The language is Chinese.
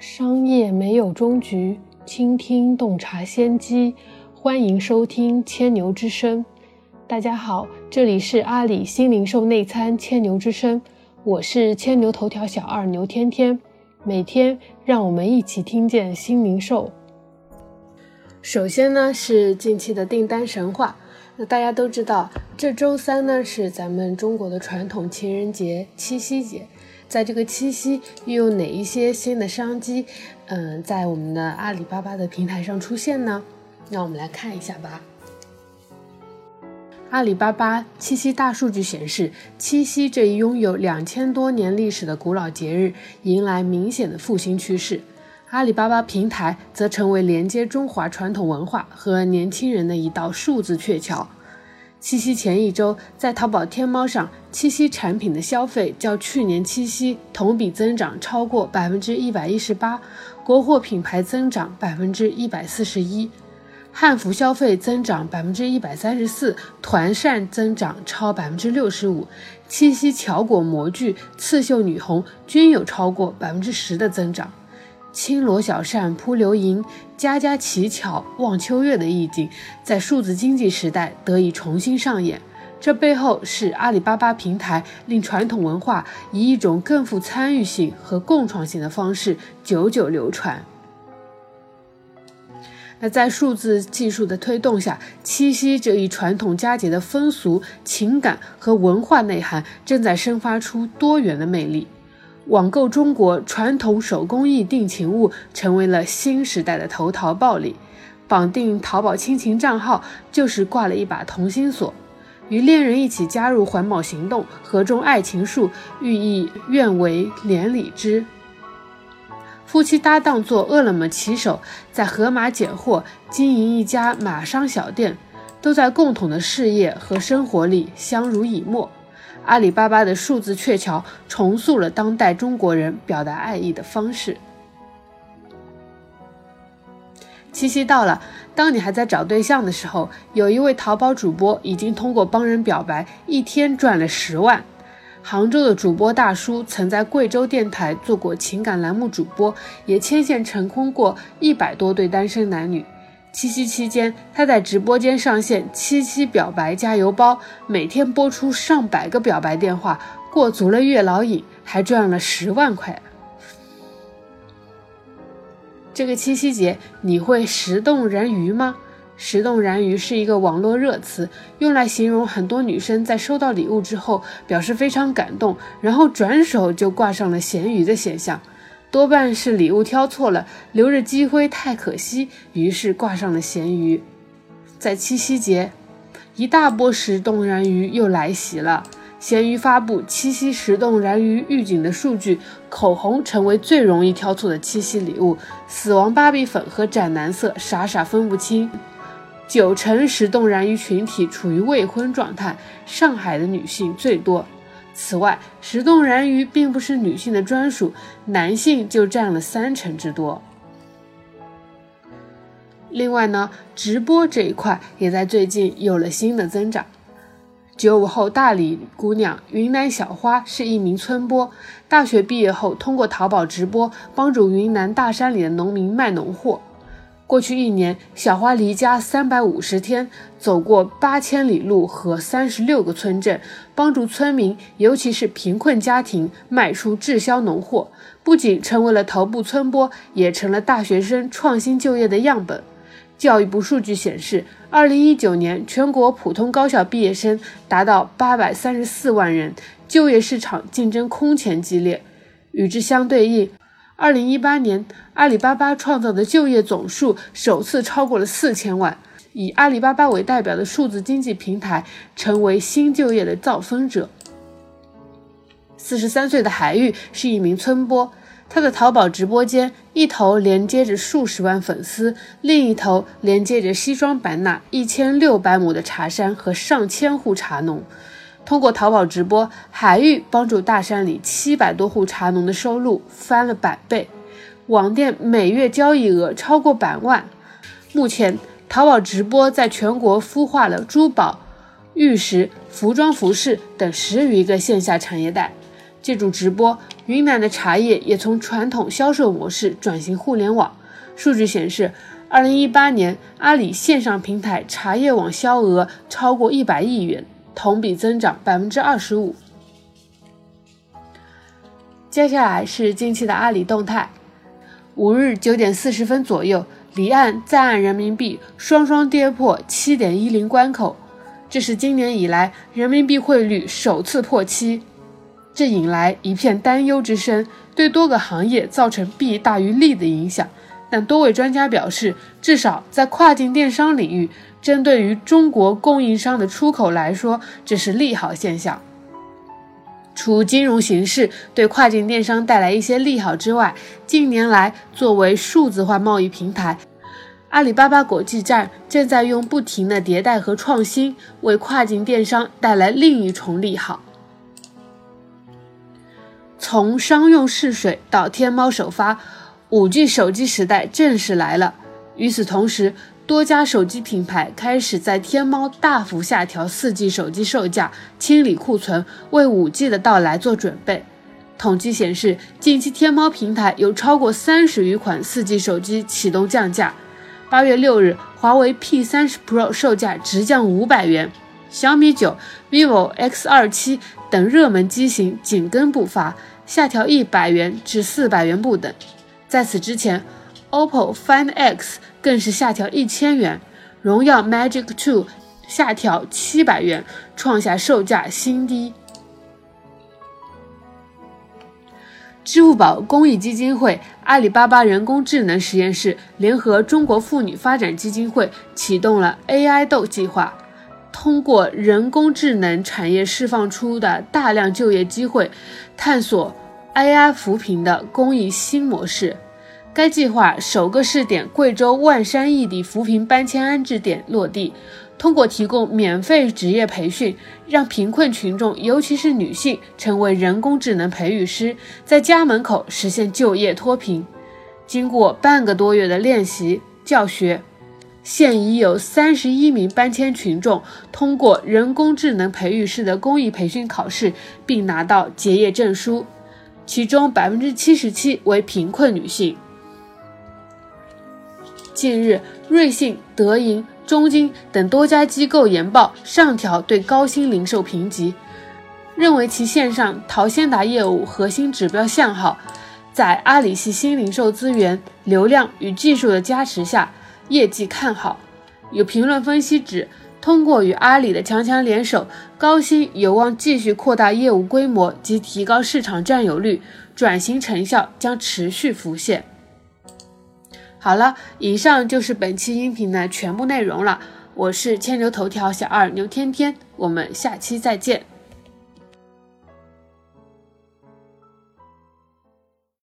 商业没有终局，倾听洞察先机。欢迎收听千牛之声。大家好，这里是阿里新零售内参千牛之声，我是千牛头条小二牛天天。每天让我们一起听见新零售。首先呢是近期的订单神话。那大家都知道，这周三呢是咱们中国的传统情人节七夕节。在这个七夕，又有哪一些新的商机，嗯，在我们的阿里巴巴的平台上出现呢？让我们来看一下吧。阿里巴巴七夕大数据显示，七夕这一拥有两千多年历史的古老节日，迎来明显的复兴趋势。阿里巴巴平台则成为连接中华传统文化和年轻人的一道数字鹊桥。七夕前一周，在淘宝天猫上，七夕产品的消费较去年七夕同比增长超过百分之一百一十八，国货品牌增长百分之一百四十一，汉服消费增长百分之一百三十四，团扇增长超百分之六十五，七夕巧果模具、刺绣女红均有超过百分之十的增长。轻罗小扇扑流萤，家家乞巧望秋月的意境，在数字经济时代得以重新上演。这背后是阿里巴巴平台令传统文化以一种更富参与性和共创性的方式久久流传。那在数字技术的推动下，七夕这一传统佳节的风俗、情感和文化内涵正在生发出多元的魅力。网购中国传统手工艺定情物成为了新时代的头条暴力，绑定淘宝亲情账号就是挂了一把同心锁，与恋人一起加入环保行动，合种爱情树，寓意愿为连理枝。夫妻搭档做饿了么骑手，在盒马拣货，经营一家马商小店，都在共同的事业和生活里相濡以沫。阿里巴巴的数字鹊桥重塑了当代中国人表达爱意的方式。七夕到了，当你还在找对象的时候，有一位淘宝主播已经通过帮人表白，一天赚了十万。杭州的主播大叔曾在贵州电台做过情感栏目主播，也牵线成功过一百多对单身男女。七夕期间，他在直播间上线七夕表白加油包，每天播出上百个表白电话，过足了月老瘾，还赚了十万块。这个七夕节，你会石动燃鱼吗？石动燃鱼是一个网络热词，用来形容很多女生在收到礼物之后表示非常感动，然后转手就挂上了咸鱼的现象。多半是礼物挑错了，留着积灰太可惜，于是挂上了咸鱼。在七夕节，一大波十动燃鱼又来袭了。咸鱼发布七夕十动燃鱼预警的数据，口红成为最容易挑错的七夕礼物，死亡芭比粉和斩男色傻傻分不清。九成十动燃鱼群体处于未婚状态，上海的女性最多。此外，十动燃鱼并不是女性的专属，男性就占了三成之多。另外呢，直播这一块也在最近有了新的增长。九五后大理姑娘云南小花是一名村播，大学毕业后通过淘宝直播帮助云南大山里的农民卖农货。过去一年，小花离家三百五十天，走过八千里路和三十六个村镇，帮助村民，尤其是贫困家庭卖出滞销农货。不仅成为了头部村播，也成了大学生创新就业的样本。教育部数据显示，二零一九年全国普通高校毕业生达到八百三十四万人，就业市场竞争空前激烈。与之相对应，二零一八年，阿里巴巴创造的就业总数首次超过了四千万，以阿里巴巴为代表的数字经济平台成为新就业的造风者。四十三岁的海玉是一名村播，他的淘宝直播间一头连接着数十万粉丝，另一头连接着西双版纳一千六百亩的茶山和上千户茶农。通过淘宝直播，海玉帮助大山里七百多户茶农的收入翻了百倍，网店每月交易额超过百万。目前，淘宝直播在全国孵化了珠宝、玉石、服装、服饰等十余个线下产业带。借助直播，云南的茶叶也从传统销售模式转型互联网。数据显示，二零一八年阿里线上平台茶叶网销额超过一百亿元，同比增长百分之二十五。接下来是近期的阿里动态。五日九点四十分左右，离岸在岸人民币双双跌破七点一零关口，这是今年以来人民币汇率首次破七，这引来一片担忧之声，对多个行业造成弊大于利的影响。但多位专家表示，至少在跨境电商领域，针对于中国供应商的出口来说，这是利好现象。除金融形势对跨境电商带来一些利好之外，近年来作为数字化贸易平台，阿里巴巴国际站正在用不停的迭代和创新，为跨境电商带来另一重利好。从商用试水到天猫首发，5G 手机时代正式来了。与此同时，多家手机品牌开始在天猫大幅下调 4G 手机售价，清理库存，为 5G 的到来做准备。统计显示，近期天猫平台有超过三十余款 4G 手机启动降价。八月六日，华为 P30 Pro 售价直降五百元，小米九、vivo X27 等热门机型紧跟步伐，下调一百元至四百元不等。在此之前，OPPO Find X 更是下调一千元，荣耀 Magic Two 下调七百元，创下售价新低。支付宝公益基金会、阿里巴巴人工智能实验室联合中国妇女发展基金会启动了 AI 豆计划，通过人工智能产业释放出的大量就业机会，探索 AI 扶贫的公益新模式。该计划首个试点贵州万山异地扶贫搬迁安置点落地，通过提供免费职业培训，让贫困群众，尤其是女性，成为人工智能培育师，在家门口实现就业脱贫。经过半个多月的练习教学，现已有三十一名搬迁群众通过人工智能培育师的公益培训考试，并拿到结业证书，其中百分之七十七为贫困女性。近日，瑞幸、德银、中金等多家机构研报上调对高新零售评级，认为其线上淘鲜达业务核心指标向好，在阿里系新零售资源、流量与技术的加持下，业绩看好。有评论分析指，通过与阿里的强强联手，高新有望继续扩大业务规模及提高市场占有率，转型成效将持续浮现。好了，以上就是本期音频的全部内容了。我是千牛头条小二牛天天，我们下期再见。